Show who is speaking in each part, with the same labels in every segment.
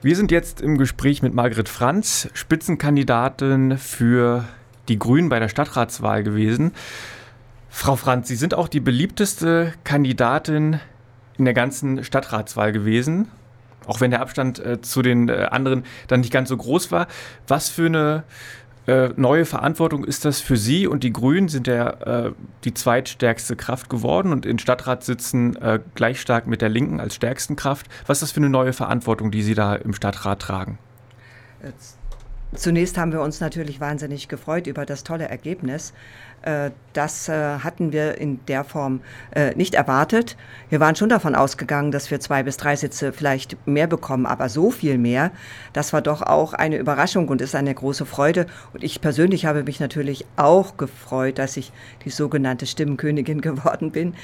Speaker 1: Wir sind jetzt im Gespräch mit Margret Franz, Spitzenkandidatin für die Grünen bei der Stadtratswahl gewesen. Frau Franz, Sie sind auch die beliebteste Kandidatin in der ganzen Stadtratswahl gewesen, auch wenn der Abstand äh, zu den äh, anderen dann nicht ganz so groß war. Was für eine äh, neue Verantwortung ist das für Sie und die Grünen sind ja äh, die zweitstärkste Kraft geworden und in Stadtrat sitzen äh, gleich stark mit der Linken als stärksten Kraft. Was ist das für eine neue Verantwortung, die Sie da im Stadtrat tragen?
Speaker 2: Jetzt. Zunächst haben wir uns natürlich wahnsinnig gefreut über das tolle Ergebnis. Äh, das äh, hatten wir in der Form äh, nicht erwartet. Wir waren schon davon ausgegangen, dass wir zwei bis drei Sitze vielleicht mehr bekommen, aber so viel mehr, das war doch auch eine Überraschung und ist eine große Freude. Und ich persönlich habe mich natürlich auch gefreut, dass ich die sogenannte Stimmenkönigin geworden bin.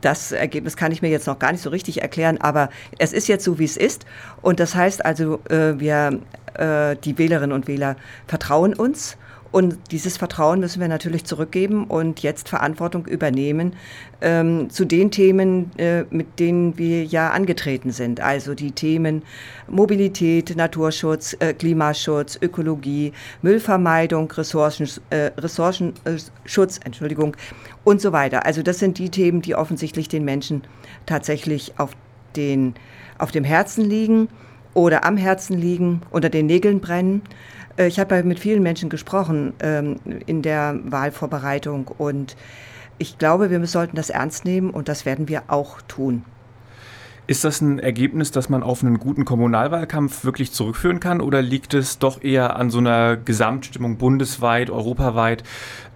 Speaker 2: Das Ergebnis kann ich mir jetzt noch gar nicht so richtig erklären, aber es ist jetzt so, wie es ist. Und das heißt also, wir, die Wählerinnen und Wähler vertrauen uns. Und dieses Vertrauen müssen wir natürlich zurückgeben und jetzt Verantwortung übernehmen ähm, zu den Themen, äh, mit denen wir ja angetreten sind. Also die Themen Mobilität, Naturschutz, äh, Klimaschutz, Ökologie, Müllvermeidung, Ressourcen, äh, Ressourcenschutz, Entschuldigung, und so weiter. Also das sind die Themen, die offensichtlich den Menschen tatsächlich auf, den, auf dem Herzen liegen oder am Herzen liegen, unter den Nägeln brennen. Äh, ich habe mit vielen Menschen gesprochen ähm, in der Wahlvorbereitung und ich glaube, wir sollten das ernst nehmen und das werden wir auch tun.
Speaker 1: Ist das ein Ergebnis, das man auf einen guten Kommunalwahlkampf wirklich zurückführen kann oder liegt es doch eher an so einer Gesamtstimmung bundesweit, europaweit,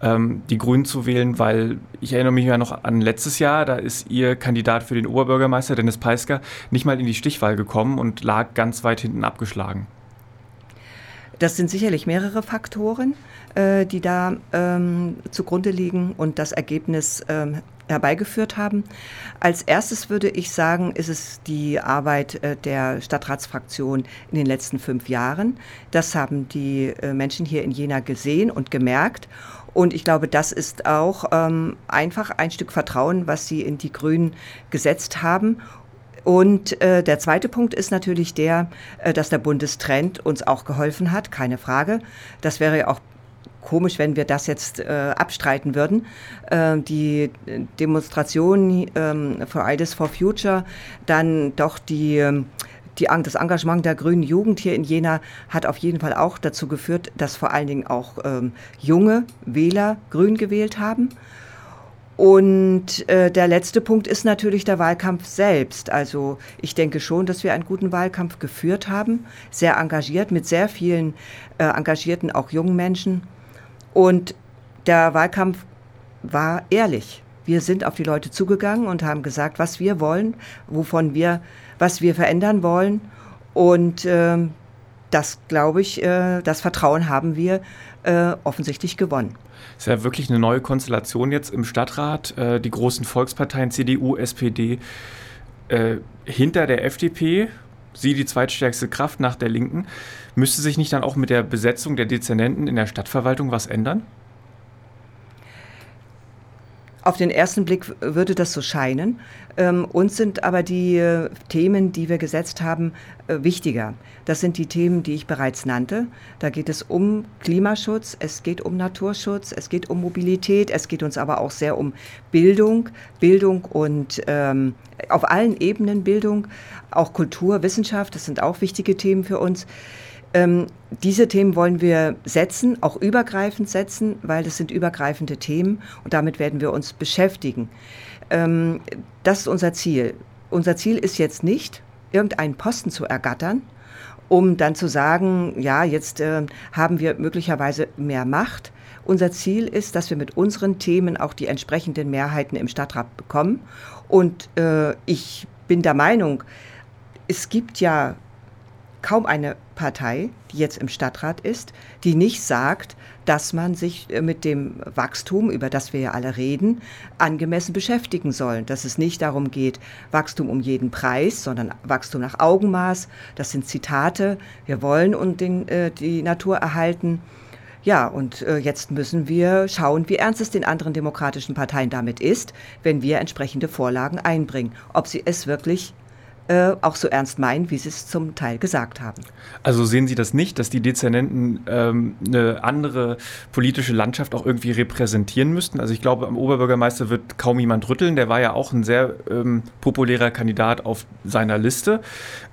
Speaker 1: ähm, die Grünen zu wählen? Weil ich erinnere mich ja noch an letztes Jahr, da ist Ihr Kandidat für den Oberbürgermeister, Dennis Peisker, nicht mal in die Stichwahl gekommen und lag ganz weit hinten abgeschlagen.
Speaker 2: Das sind sicherlich mehrere Faktoren, äh, die da ähm, zugrunde liegen und das Ergebnis ähm, herbeigeführt haben. Als erstes würde ich sagen, ist es die Arbeit äh, der Stadtratsfraktion in den letzten fünf Jahren. Das haben die äh, Menschen hier in Jena gesehen und gemerkt. Und ich glaube, das ist auch ähm, einfach ein Stück Vertrauen, was sie in die Grünen gesetzt haben. Und äh, der zweite Punkt ist natürlich der, äh, dass der Bundestrend uns auch geholfen hat, keine Frage. Das wäre ja auch komisch, wenn wir das jetzt äh, abstreiten würden. Äh, die Demonstration ähm, Fridays for Future, dann doch die, ähm, die, das Engagement der grünen Jugend hier in Jena hat auf jeden Fall auch dazu geführt, dass vor allen Dingen auch ähm, junge Wähler grün gewählt haben. Und äh, der letzte Punkt ist natürlich der Wahlkampf selbst. Also ich denke schon, dass wir einen guten Wahlkampf geführt haben, sehr engagiert, mit sehr vielen äh, engagierten, auch jungen Menschen. Und der Wahlkampf war ehrlich. Wir sind auf die Leute zugegangen und haben gesagt, was wir wollen, wovon wir, was wir verändern wollen. Und äh, das, glaube ich, äh, das Vertrauen haben wir äh, offensichtlich gewonnen.
Speaker 1: Es ist ja wirklich eine neue Konstellation jetzt im Stadtrat. Äh, die großen Volksparteien CDU, SPD äh, hinter der FDP, sie die zweitstärkste Kraft nach der Linken. Müsste sich nicht dann auch mit der Besetzung der Dezernenten in der Stadtverwaltung was ändern?
Speaker 2: Auf den ersten Blick würde das so scheinen. Ähm, uns sind aber die äh, Themen, die wir gesetzt haben, äh, wichtiger. Das sind die Themen, die ich bereits nannte. Da geht es um Klimaschutz, es geht um Naturschutz, es geht um Mobilität, es geht uns aber auch sehr um Bildung, Bildung und ähm, auf allen Ebenen Bildung, auch Kultur, Wissenschaft, das sind auch wichtige Themen für uns. Ähm, diese Themen wollen wir setzen, auch übergreifend setzen, weil das sind übergreifende Themen und damit werden wir uns beschäftigen. Ähm, das ist unser Ziel. Unser Ziel ist jetzt nicht, irgendeinen Posten zu ergattern, um dann zu sagen, ja, jetzt äh, haben wir möglicherweise mehr Macht. Unser Ziel ist, dass wir mit unseren Themen auch die entsprechenden Mehrheiten im Stadtrat bekommen. Und äh, ich bin der Meinung, es gibt ja kaum eine Partei, die jetzt im Stadtrat ist, die nicht sagt, dass man sich äh, mit dem Wachstum, über das wir ja alle reden, angemessen beschäftigen soll. Dass es nicht darum geht, Wachstum um jeden Preis, sondern Wachstum nach Augenmaß. Das sind Zitate. Wir wollen und den, äh, die Natur erhalten. Ja, und äh, jetzt müssen wir schauen, wie ernst es den anderen demokratischen Parteien damit ist, wenn wir entsprechende Vorlagen einbringen. Ob sie es wirklich äh, auch so ernst meinen, wie sie es zum Teil gesagt haben.
Speaker 1: Also sehen Sie das nicht, dass die Dezernenten ähm, eine andere politische Landschaft auch irgendwie repräsentieren müssten? Also ich glaube, am Oberbürgermeister wird kaum jemand rütteln. Der war ja auch ein sehr ähm, populärer Kandidat auf seiner Liste.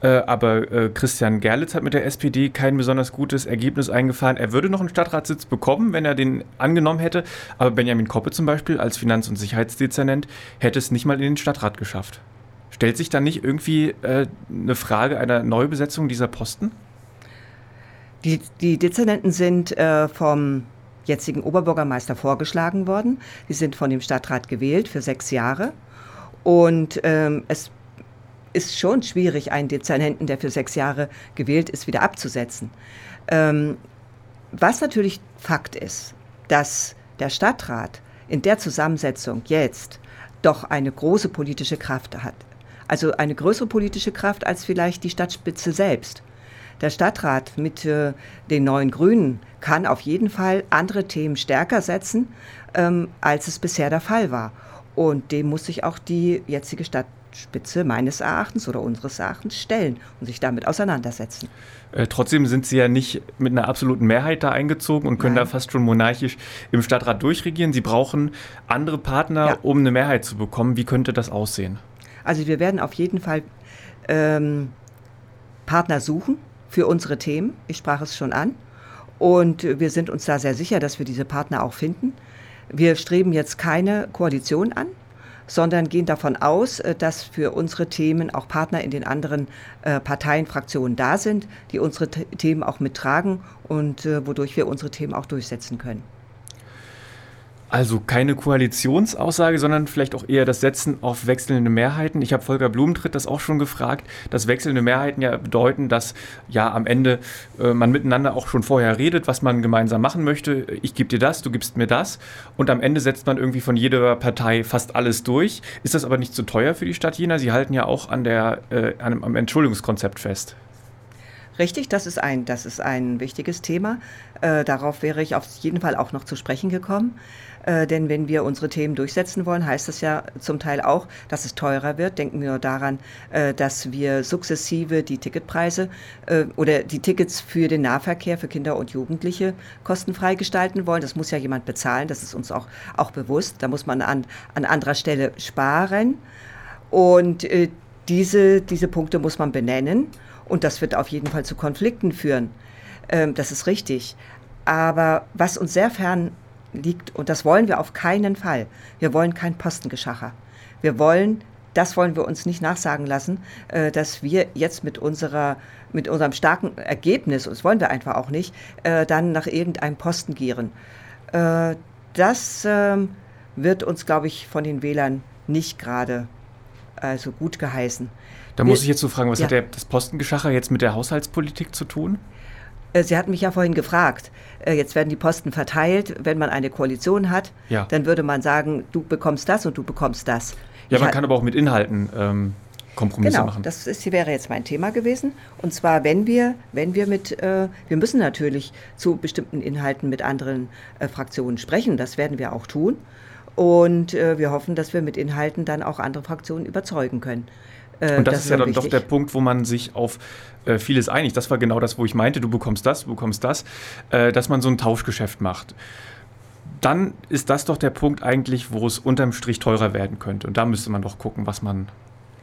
Speaker 1: Äh, aber äh, Christian Gerlitz hat mit der SPD kein besonders gutes Ergebnis eingefahren. Er würde noch einen Stadtratssitz bekommen, wenn er den angenommen hätte. Aber Benjamin Koppe zum Beispiel als Finanz- und Sicherheitsdezernent hätte es nicht mal in den Stadtrat geschafft. Stellt sich dann nicht irgendwie äh, eine Frage einer Neubesetzung dieser Posten?
Speaker 2: Die, die Dezernenten sind äh, vom jetzigen Oberbürgermeister vorgeschlagen worden. Die sind von dem Stadtrat gewählt für sechs Jahre. Und ähm, es ist schon schwierig, einen Dezernenten, der für sechs Jahre gewählt ist, wieder abzusetzen. Ähm, was natürlich Fakt ist, dass der Stadtrat in der Zusammensetzung jetzt doch eine große politische Kraft hat. Also eine größere politische Kraft als vielleicht die Stadtspitze selbst. Der Stadtrat mit äh, den neuen Grünen kann auf jeden Fall andere Themen stärker setzen, ähm, als es bisher der Fall war. Und dem muss sich auch die jetzige Stadtspitze meines Erachtens oder unseres Erachtens stellen und sich damit auseinandersetzen.
Speaker 1: Äh, trotzdem sind Sie ja nicht mit einer absoluten Mehrheit da eingezogen und können Nein. da fast schon monarchisch im Stadtrat durchregieren. Sie brauchen andere Partner, ja. um eine Mehrheit zu bekommen. Wie könnte das aussehen?
Speaker 2: Also wir werden auf jeden Fall ähm, Partner suchen für unsere Themen. Ich sprach es schon an. Und wir sind uns da sehr sicher, dass wir diese Partner auch finden. Wir streben jetzt keine Koalition an, sondern gehen davon aus, äh, dass für unsere Themen auch Partner in den anderen äh, Parteien, Fraktionen da sind, die unsere Themen auch mittragen und äh, wodurch wir unsere Themen auch durchsetzen können.
Speaker 1: Also keine Koalitionsaussage, sondern vielleicht auch eher das Setzen auf wechselnde Mehrheiten. Ich habe Volker Blumentritt das auch schon gefragt, dass wechselnde Mehrheiten ja bedeuten, dass ja am Ende äh, man miteinander auch schon vorher redet, was man gemeinsam machen möchte. Ich gebe dir das, du gibst mir das. Und am Ende setzt man irgendwie von jeder Partei fast alles durch. Ist das aber nicht zu teuer für die Stadt Jena? Sie halten ja auch an der, äh, an, am Entschuldigungskonzept fest.
Speaker 2: Richtig, das ist ein, das ist ein wichtiges Thema. Äh, darauf wäre ich auf jeden Fall auch noch zu sprechen gekommen. Äh, denn wenn wir unsere Themen durchsetzen wollen, heißt das ja zum Teil auch, dass es teurer wird. Denken wir daran, äh, dass wir sukzessive die Ticketpreise äh, oder die Tickets für den Nahverkehr für Kinder und Jugendliche kostenfrei gestalten wollen. Das muss ja jemand bezahlen, das ist uns auch, auch bewusst. Da muss man an, an anderer Stelle sparen. Und äh, diese, diese Punkte muss man benennen. Und das wird auf jeden Fall zu Konflikten führen. Ähm, das ist richtig. Aber was uns sehr fern liegt, und das wollen wir auf keinen Fall. Wir wollen kein Postengeschacher. Wir wollen, das wollen wir uns nicht nachsagen lassen, äh, dass wir jetzt mit unserer mit unserem starken Ergebnis, und das wollen wir einfach auch nicht, äh, dann nach irgendeinem Posten gieren. Äh, das ähm, wird uns, glaube ich, von den Wählern nicht gerade also gut geheißen.
Speaker 1: Da muss ich jetzt so fragen, was ja. hat der, das Postengeschacher jetzt mit der Haushaltspolitik zu tun?
Speaker 2: Äh, Sie hatten mich ja vorhin gefragt, äh, jetzt werden die Posten verteilt, wenn man eine Koalition hat, ja. dann würde man sagen, du bekommst das und du bekommst das.
Speaker 1: Ja, ich man kann aber auch mit Inhalten ähm, Kompromisse
Speaker 2: genau,
Speaker 1: machen.
Speaker 2: Das ist, wäre jetzt mein Thema gewesen. Und zwar, wenn wir, wenn wir mit, äh, wir müssen natürlich zu bestimmten Inhalten mit anderen äh, Fraktionen sprechen. Das werden wir auch tun. Und äh, wir hoffen, dass wir mit Inhalten dann auch andere Fraktionen überzeugen können.
Speaker 1: Äh, und das, das ist ja dann wichtig. doch der Punkt, wo man sich auf äh, vieles einigt. Das war genau das, wo ich meinte, du bekommst das, du bekommst das, äh, dass man so ein Tauschgeschäft macht. Dann ist das doch der Punkt eigentlich, wo es unterm Strich teurer werden könnte. Und da müsste man doch gucken, was man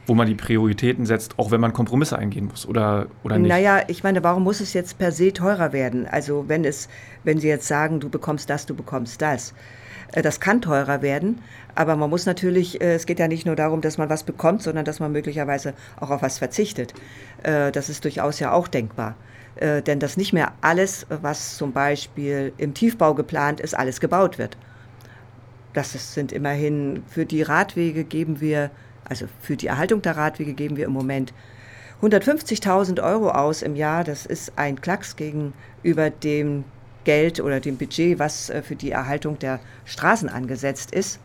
Speaker 1: wo man die Prioritäten setzt, auch wenn man Kompromisse eingehen muss oder, oder nicht?
Speaker 2: Naja, ich meine, warum muss es jetzt per se teurer werden? Also wenn es, wenn Sie jetzt sagen, du bekommst das, du bekommst das. Äh, das kann teurer werden, aber man muss natürlich, äh, es geht ja nicht nur darum, dass man was bekommt, sondern dass man möglicherweise auch auf was verzichtet. Äh, das ist durchaus ja auch denkbar. Denn dass nicht mehr alles, was zum Beispiel im Tiefbau geplant ist, alles gebaut wird. Das sind immerhin für die Radwege geben wir, also für die Erhaltung der Radwege geben wir im Moment 150.000 Euro aus im Jahr. Das ist ein Klacks gegenüber dem Geld oder dem Budget, was äh, für die Erhaltung der Straßen angesetzt ist.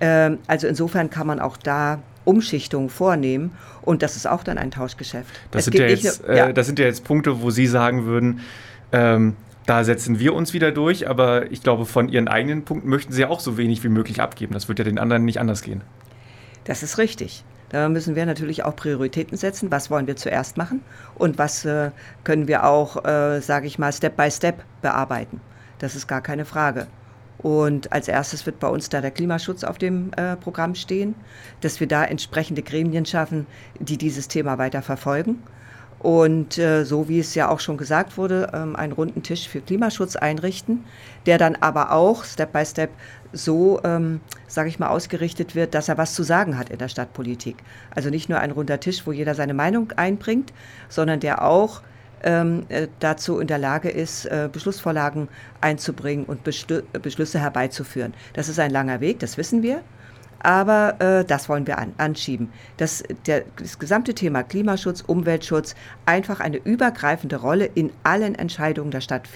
Speaker 2: Ähm, also insofern kann man auch da Umschichtungen vornehmen und das ist auch dann ein Tauschgeschäft.
Speaker 1: Das, sind ja, jetzt, nur, ja. Äh, das sind ja jetzt Punkte, wo Sie sagen würden, ähm, da setzen wir uns wieder durch, aber ich glaube, von Ihren eigenen Punkten möchten Sie ja auch so wenig wie möglich abgeben. Das wird ja den anderen nicht anders gehen.
Speaker 2: Das ist richtig. Da müssen wir natürlich auch Prioritäten setzen. Was wollen wir zuerst machen und was äh, können wir auch, äh, sage ich mal, Step by Step bearbeiten. Das ist gar keine Frage. Und als erstes wird bei uns da der Klimaschutz auf dem äh, Programm stehen, dass wir da entsprechende Gremien schaffen, die dieses Thema weiter verfolgen. Und äh, so wie es ja auch schon gesagt wurde, ähm, einen runden Tisch für Klimaschutz einrichten, der dann aber auch Step by Step so, ähm, sage ich mal, ausgerichtet wird, dass er was zu sagen hat in der Stadtpolitik. Also nicht nur ein runder Tisch, wo jeder seine Meinung einbringt, sondern der auch ähm, äh, dazu in der Lage ist, äh, Beschlussvorlagen einzubringen und Beschlü Beschlüsse herbeizuführen. Das ist ein langer Weg, das wissen wir. Aber äh, das wollen wir an, anschieben. Dass der, das gesamte Thema Klimaschutz, Umweltschutz einfach eine übergreifende Rolle in allen Entscheidungen der Stadt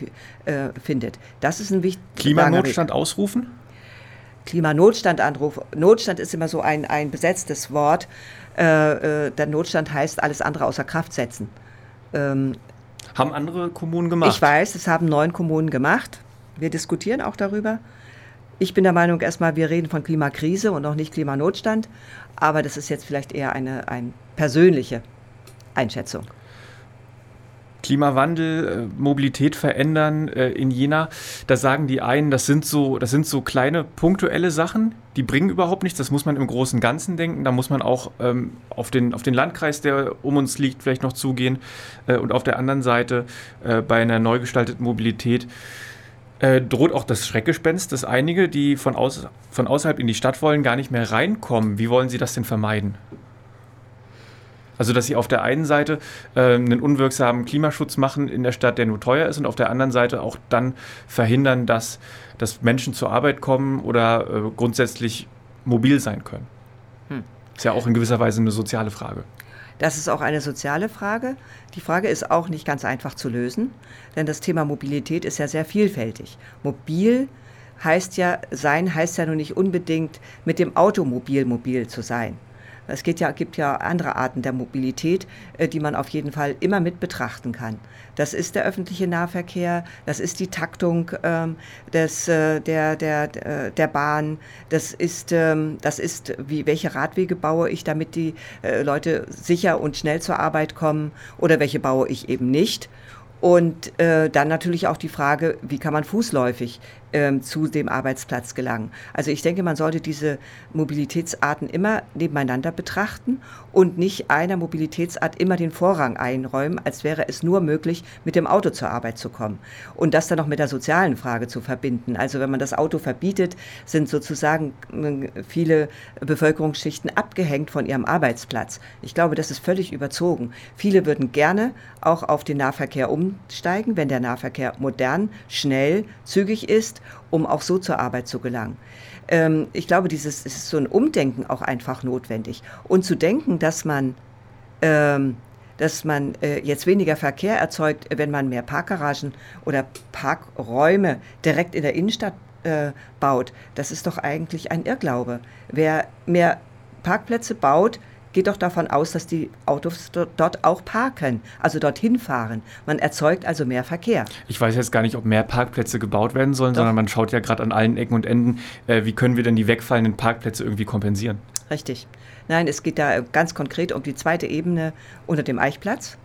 Speaker 2: äh, findet. Das ist ein wichtiger
Speaker 1: Klimanotstand ausrufen?
Speaker 2: Klimanotstand anrufen. Notstand ist immer so ein, ein besetztes Wort. Äh, äh der Notstand heißt alles andere außer Kraft setzen.
Speaker 1: Ähm, haben andere Kommunen gemacht?
Speaker 2: Ich weiß, es haben neun Kommunen gemacht. Wir diskutieren auch darüber. Ich bin der Meinung, erstmal, wir reden von Klimakrise und noch nicht Klimanotstand. Aber das ist jetzt vielleicht eher eine, eine persönliche Einschätzung.
Speaker 1: Klimawandel, äh, Mobilität verändern äh, in Jena. Da sagen die einen, das sind so, das sind so kleine punktuelle Sachen, die bringen überhaupt nichts. Das muss man im großen Ganzen denken. Da muss man auch ähm, auf, den, auf den Landkreis, der um uns liegt, vielleicht noch zugehen. Äh, und auf der anderen Seite äh, bei einer neu gestalteten Mobilität äh, droht auch das Schreckgespenst, dass einige, die von, aus, von außerhalb in die Stadt wollen, gar nicht mehr reinkommen. Wie wollen Sie das denn vermeiden? Also, dass sie auf der einen Seite äh, einen unwirksamen Klimaschutz machen in der Stadt, der nur teuer ist, und auf der anderen Seite auch dann verhindern, dass, dass Menschen zur Arbeit kommen oder äh, grundsätzlich mobil sein können. Hm. Ist ja auch in gewisser Weise eine soziale Frage.
Speaker 2: Das ist auch eine soziale Frage. Die Frage ist auch nicht ganz einfach zu lösen, denn das Thema Mobilität ist ja sehr vielfältig. Mobil heißt ja, sein heißt ja nur nicht unbedingt mit dem Automobil mobil zu sein. Es geht ja, gibt ja andere Arten der Mobilität, äh, die man auf jeden Fall immer mit betrachten kann. Das ist der öffentliche Nahverkehr, das ist die Taktung ähm, des, äh, der, der, der Bahn, das ist, ähm, das ist wie, welche Radwege baue ich, damit die äh, Leute sicher und schnell zur Arbeit kommen oder welche baue ich eben nicht. Und äh, dann natürlich auch die Frage, wie kann man fußläufig ähm, zu dem Arbeitsplatz gelangen. Also ich denke, man sollte diese Mobilitätsarten immer nebeneinander betrachten und nicht einer Mobilitätsart immer den Vorrang einräumen, als wäre es nur möglich, mit dem Auto zur Arbeit zu kommen. Und das dann noch mit der sozialen Frage zu verbinden. Also wenn man das Auto verbietet, sind sozusagen äh, viele Bevölkerungsschichten abgehängt von ihrem Arbeitsplatz. Ich glaube, das ist völlig überzogen. Viele würden gerne auch auf den Nahverkehr umsteigen, wenn der Nahverkehr modern, schnell, zügig ist um auch so zur Arbeit zu gelangen. Ähm, ich glaube, dieses ist so ein Umdenken auch einfach notwendig. Und zu denken, dass man, ähm, dass man äh, jetzt weniger Verkehr erzeugt, wenn man mehr Parkgaragen oder Parkräume direkt in der Innenstadt äh, baut, das ist doch eigentlich ein Irrglaube. Wer mehr Parkplätze baut, geht doch davon aus, dass die Autos dort auch parken, also dorthin fahren. Man erzeugt also mehr Verkehr.
Speaker 1: Ich weiß jetzt gar nicht, ob mehr Parkplätze gebaut werden sollen, doch. sondern man schaut ja gerade an allen Ecken und Enden, äh, wie können wir denn die wegfallenden Parkplätze irgendwie kompensieren?
Speaker 2: Richtig. Nein, es geht da ganz konkret um die zweite Ebene unter dem Eichplatz.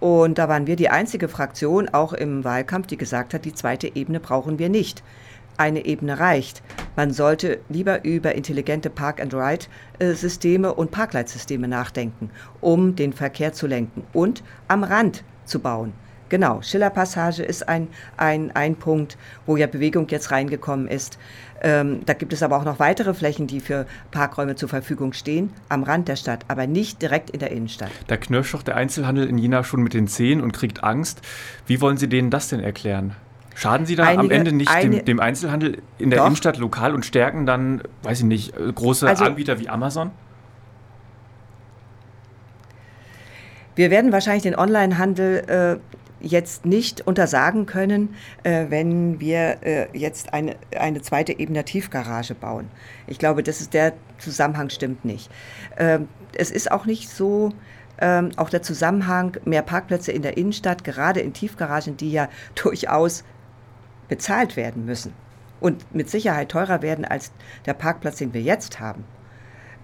Speaker 2: Und da waren wir die einzige Fraktion, auch im Wahlkampf, die gesagt hat, die zweite Ebene brauchen wir nicht eine Ebene reicht. Man sollte lieber über intelligente Park-and-Ride-Systeme und Parkleitsysteme nachdenken, um den Verkehr zu lenken und am Rand zu bauen. Genau, Schillerpassage ist ein, ein, ein Punkt, wo ja Bewegung jetzt reingekommen ist. Ähm, da gibt es aber auch noch weitere Flächen, die für Parkräume zur Verfügung stehen, am Rand der Stadt, aber nicht direkt in der Innenstadt.
Speaker 1: Da knirscht doch der Einzelhandel in Jena schon mit den Zehen und kriegt Angst. Wie wollen Sie denen das denn erklären? Schaden Sie da Einige, am Ende nicht eine, dem, dem, Einzelhandel in der doch. Innenstadt lokal und stärken dann, weiß ich nicht, äh, große also, Anbieter wie Amazon?
Speaker 2: Wir werden wahrscheinlich den Onlinehandel äh, jetzt nicht untersagen können, äh, wenn wir äh, jetzt eine, eine zweite Ebene Tiefgarage bauen. Ich glaube, das ist der Zusammenhang stimmt nicht. Ähm, es ist auch nicht so, ähm, auch der Zusammenhang mehr Parkplätze in der Innenstadt, gerade in Tiefgaragen, die ja durchaus bezahlt werden müssen und mit Sicherheit teurer werden als der Parkplatz, den wir jetzt haben.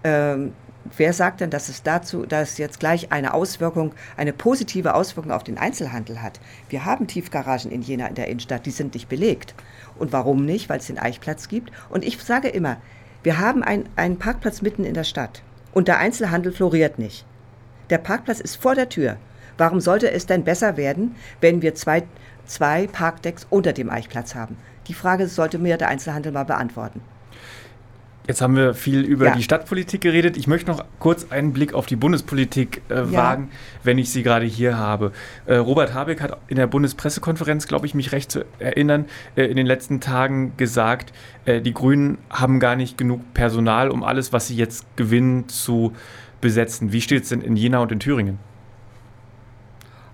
Speaker 2: Ähm, wer sagt denn, dass es dazu, dass jetzt gleich eine Auswirkung, eine positive Auswirkung auf den Einzelhandel hat? Wir haben Tiefgaragen in Jena in der Innenstadt, die sind nicht belegt. Und warum nicht? Weil es den Eichplatz gibt. Und ich sage immer, wir haben ein, einen Parkplatz mitten in der Stadt und der Einzelhandel floriert nicht. Der Parkplatz ist vor der Tür. Warum sollte es denn besser werden, wenn wir zwei, zwei Parkdecks unter dem Eichplatz haben? Die Frage sollte mir der Einzelhandel mal beantworten.
Speaker 1: Jetzt haben wir viel über ja. die Stadtpolitik geredet. Ich möchte noch kurz einen Blick auf die Bundespolitik äh, ja. wagen, wenn ich sie gerade hier habe. Äh, Robert Habeck hat in der Bundespressekonferenz, glaube ich, mich recht zu erinnern, äh, in den letzten Tagen gesagt, äh, die Grünen haben gar nicht genug Personal, um alles, was sie jetzt gewinnen, zu besetzen. Wie steht es denn in Jena und in Thüringen?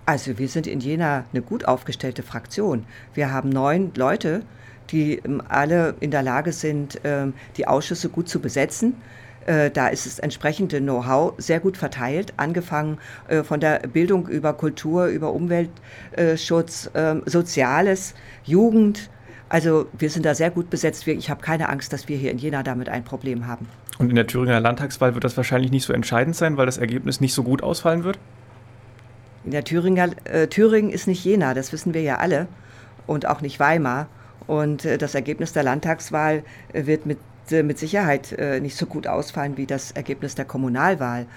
Speaker 2: Also wir sind in Jena eine gut aufgestellte Fraktion. Wir haben neun Leute, die ähm, alle in der Lage sind, ähm, die Ausschüsse gut zu besetzen. Äh, da ist das entsprechende Know-how sehr gut verteilt, angefangen äh, von der Bildung über Kultur, über Umweltschutz, ähm, Soziales, Jugend. Also wir sind da sehr gut besetzt. Ich habe keine Angst, dass wir hier in Jena damit ein Problem haben.
Speaker 1: Und in der Thüringer Landtagswahl wird das wahrscheinlich nicht so entscheidend sein, weil das Ergebnis nicht so gut ausfallen wird?
Speaker 2: In der Thüringer, äh, Thüringen ist nicht Jena, das wissen wir ja alle. Und auch nicht Weimar. Und äh, das Ergebnis der Landtagswahl äh, wird mit, äh, mit Sicherheit nicht so gut ausfallen wie das Ergebnis der Kommunalwahl.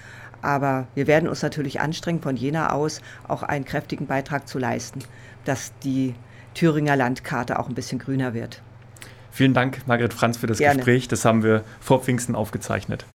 Speaker 2: Aber wir werden uns natürlich anstrengen, von Jena aus auch einen kräftigen Beitrag zu leisten, dass die Thüringer Landkarte auch ein bisschen grüner wird.
Speaker 1: Vielen Dank, Margret Franz, für das Gerne. Gespräch. Das haben wir vor Pfingsten aufgezeichnet.